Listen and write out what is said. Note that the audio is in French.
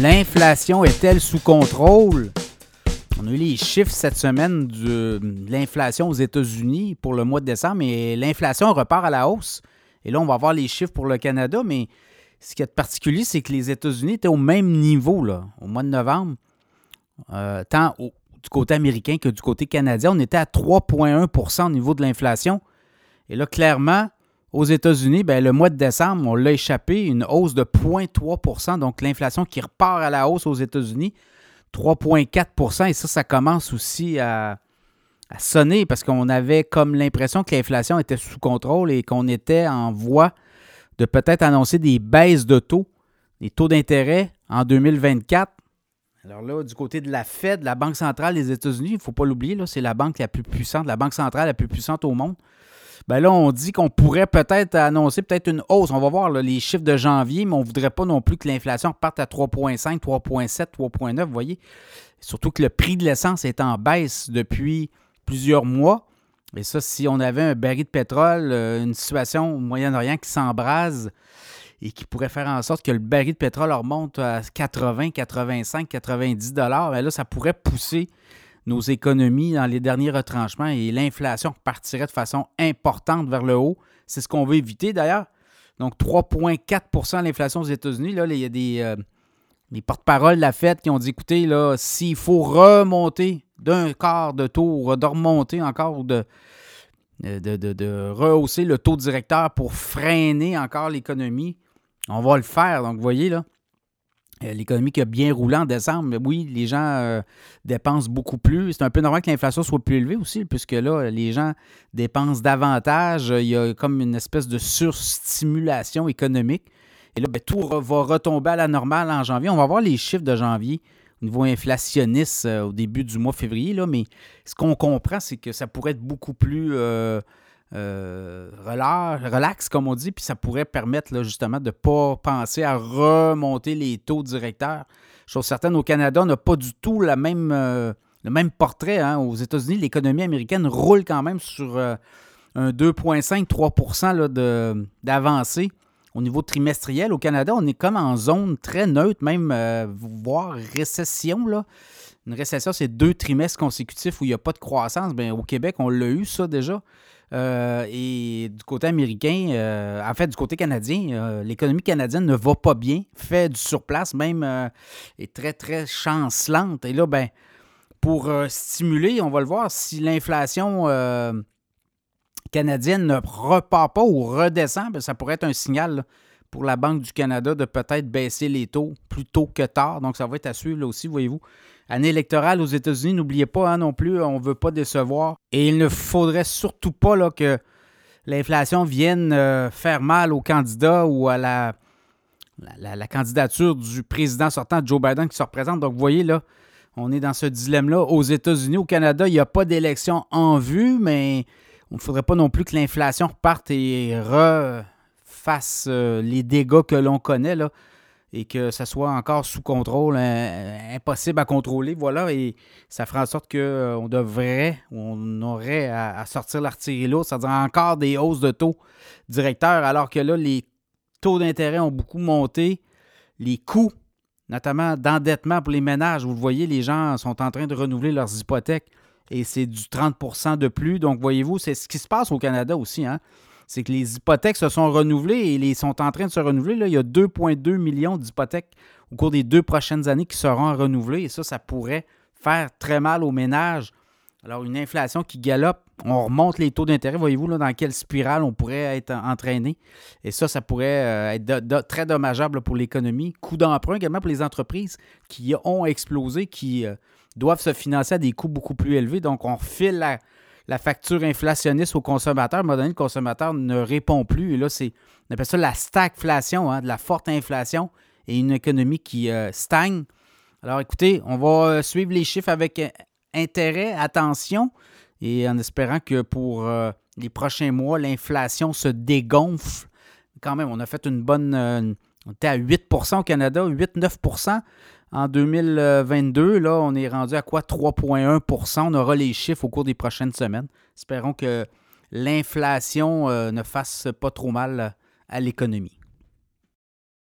L'inflation est-elle sous contrôle? On a eu les chiffres cette semaine de l'inflation aux États-Unis pour le mois de décembre et l'inflation repart à la hausse. Et là, on va voir les chiffres pour le Canada, mais ce qui est particulier, c'est que les États-Unis étaient au même niveau là, au mois de novembre, euh, tant du côté américain que du côté canadien. On était à 3,1% au niveau de l'inflation. Et là, clairement, aux États-Unis, ben, le mois de décembre, on l'a échappé, une hausse de 0,3% donc l'inflation qui repart à la hausse aux États-Unis, 3,4% et ça, ça commence aussi à, sonner parce qu'on avait comme l'impression que l'inflation était sous contrôle et qu'on était en voie de peut-être annoncer des baisses de taux, des taux d'intérêt en 2024. Alors là, du côté de la Fed, la Banque centrale des États-Unis, il ne faut pas l'oublier, c'est la banque la plus puissante, la banque centrale la plus puissante au monde ben là, on dit qu'on pourrait peut-être annoncer peut-être une hausse. On va voir les chiffres de janvier, mais on ne voudrait pas non plus que l'inflation reparte à 3,5, 3,7, 3,9, vous voyez. Surtout que le prix de l'essence est en baisse depuis plusieurs mois. Et ça, si on avait un baril de pétrole, euh, une situation au Moyen-Orient qui s'embrase et qui pourrait faire en sorte que le baril de pétrole remonte à 80, 85, 90 dollars, ben là, ça pourrait pousser nos économies dans les derniers retranchements et l'inflation partirait de façon importante vers le haut. C'est ce qu'on veut éviter d'ailleurs. Donc 3,4% l'inflation aux États-Unis. Là, il y a des, euh, porte-paroles de la Fed qui ont dit écoutez, là, s'il faut remonter d'un quart de taux, de remonter encore ou de, de, de, rehausser le taux directeur pour freiner encore l'économie, on va le faire. Donc, vous voyez, là, l'économie qui a bien roulé en décembre, oui, les gens euh, dépensent beaucoup plus. C'est un peu normal que l'inflation soit plus élevée aussi, puisque là, les gens dépensent davantage. Il y a comme une espèce de surstimulation économique. Et là, ben, tout va retomber à la normale en janvier. On va voir les chiffres de janvier au niveau inflationniste euh, au début du mois février, là, mais ce qu'on comprend, c'est que ça pourrait être beaucoup plus euh, relax, comme on dit, puis ça pourrait permettre justement de ne pas penser à remonter les taux directeurs. Chose certaine, au Canada, on n'a pas du tout la même, euh, le même portrait. Hein. Aux États-Unis, l'économie américaine roule quand même sur euh, un 2,5-3% d'avancée au niveau trimestriel. Au Canada, on est comme en zone très neutre, même voire récession. Une récession, c'est deux trimestres consécutifs où il n'y a pas de croissance. Bien, au Québec, on l'a eu, ça déjà. Euh, et du côté américain, euh, en fait, du côté canadien, euh, l'économie canadienne ne va pas bien, fait du surplace, même est très, très chancelante. Et là, ben, pour stimuler, on va le voir, si l'inflation canadienne ne repart pas ou redescend, ben, ça pourrait être un signal pour la Banque du Canada de peut-être baisser les taux plus tôt que tard. Donc, ça va être à suivre là aussi, voyez-vous année électorale aux États-Unis, n'oubliez pas hein, non plus, on ne veut pas décevoir. Et il ne faudrait surtout pas là, que l'inflation vienne euh, faire mal aux candidats ou à la, la, candidature du président sortant, Joe Biden, qui se représente. Donc, vous voyez, là, on est dans ce dilemme-là. Aux États-Unis, au Canada, il n'y a pas d'élection en vue, mais il ne faudrait pas non plus que l'inflation reparte et refasse euh, les dégâts que l'on connaît. Et que ça soit encore sous contrôle, impossible à contrôler. Voilà, et ça fera en sorte qu'on euh, devrait, on aurait à, sortir l'artillerie lourde, c'est-à-dire encore des hausses de taux directeurs, alors que là, les taux d'intérêt ont beaucoup monté, les coûts, notamment d'endettement pour les ménages, vous le voyez, les gens sont en train de renouveler leurs hypothèques et c'est du 30% de plus. Donc, voyez-vous, c'est ce qui se passe au Canada aussi. Hein? C'est que les hypothèques se sont renouvelées et sont en train de se renouveler. Là, il y a 2,2 millions d'hypothèques au cours des deux prochaines années qui seront renouvelées et ça, ça pourrait faire très mal aux ménages. Alors, une inflation qui galope, on remonte les taux d'intérêt. Voyez-vous dans quelle spirale on pourrait être entraîné. Et ça, ça pourrait euh, être très dommageable pour l'économie. Coût d'emprunt également pour les entreprises qui ont explosé, qui euh, doivent se financer à des coûts beaucoup plus élevés. Donc, on refile la, la facture inflationniste au consommateur. À un moment donné, le consommateur ne répond plus. Et là, c'est, on appelle ça la stagflation, hein, de la forte inflation et une économie qui euh, stagne. Alors écoutez, on va euh, suivre les chiffres avec euh, intérêt, attention, et en espérant que pour les prochains mois, l'inflation se dégonfle. Quand même, on a fait une bonne... on était à 8% au Canada, 8-9 en 2022, là, on est rendu à quoi? 3,1% On aura les chiffres au cours des prochaines semaines. Espérons que l'inflation euh, ne fasse pas trop mal à l'économie.